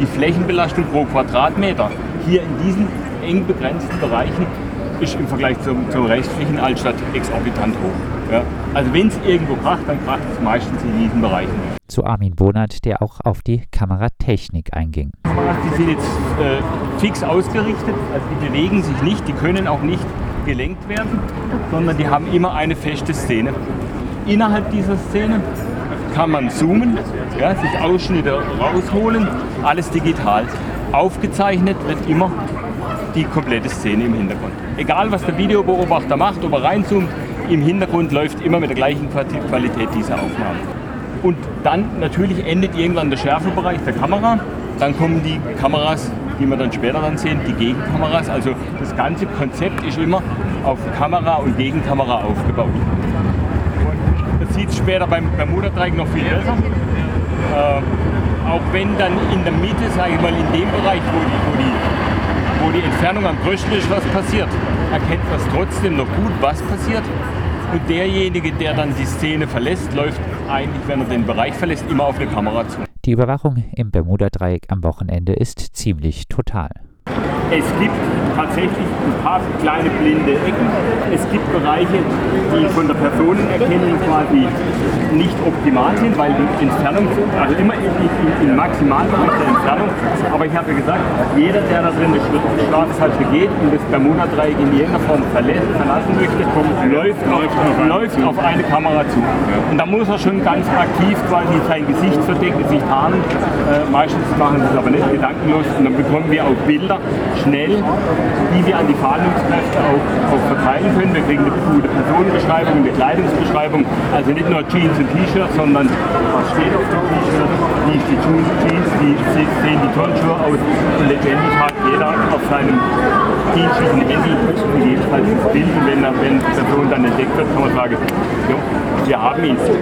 die Flächenbelastung pro Quadratmeter hier in diesen eng begrenzten Bereichen ist im Vergleich zum, zur restlichen Altstadt exorbitant hoch. Ja. Also wenn es irgendwo kracht, dann kracht es meistens in diesen Bereichen. Zu Armin Bonert, der auch auf die Kameratechnik einging. Kameras, die sind jetzt äh, fix ausgerichtet, also die bewegen sich nicht, die können auch nicht gelenkt werden, sondern die haben immer eine feste Szene. Innerhalb dieser Szene kann man zoomen, ja, sich Ausschnitte rausholen, alles digital. Aufgezeichnet wird immer die komplette Szene im Hintergrund. Egal was der Videobeobachter macht, ob er reinzoomt, im Hintergrund läuft immer mit der gleichen Qualität diese Aufnahme. Und dann natürlich endet irgendwann der Schärfebereich der Kamera. Dann kommen die Kameras, die wir dann später dann sehen, die Gegenkameras. Also das ganze Konzept ist immer auf Kamera und Gegenkamera aufgebaut. Sieht später beim Bermuda-Dreieck noch viel besser. Äh, auch wenn dann in der Mitte, sage ich mal, in dem Bereich, wo die, wo die, wo die Entfernung am größten ist, was passiert, erkennt man es trotzdem noch gut, was passiert. Und derjenige, der dann die Szene verlässt, läuft eigentlich, wenn er den Bereich verlässt, immer auf eine Kamera zu. Die Überwachung im Bermuda-Dreieck am Wochenende ist ziemlich total. Es gibt tatsächlich ein paar kleine blinde Ecken. Bereiche, die von der Personenerkennung quasi nicht optimal sind, weil die Entfernung, also immer in, Maximalbereich der Entfernung. Aber ich habe ja gesagt, jeder, der da drin die Straße begeht und das Bermuda-Dreieck in irgendeiner Form verlassen möchte, läuft, läuft, auf, läuft auf eine Kamera zu. Und da muss er schon ganz aktiv quasi sein Gesicht verdecken, sich tarnen. Äh, meistens machen sie es aber nicht gedankenlos und dann bekommen wir auch Bilder schnell, die wir an die Fahndungskräfte auch, auch verteilen können. Wir kriegen eine gute Personenbeschreibung, eine Kleidungsbeschreibung, also nicht nur Jeans und T-Shirts, sondern was steht auf dem T-Shirt, wie ist die Jeans, wie sehen die Turnschuhe aus? Und letztendlich hat jeder auf seinem dienstlichen Handy. Gegebenenfalls das Bild. Und wenn, wenn die Person dann entdeckt wird, kann man sagen, jo, wir haben ihn.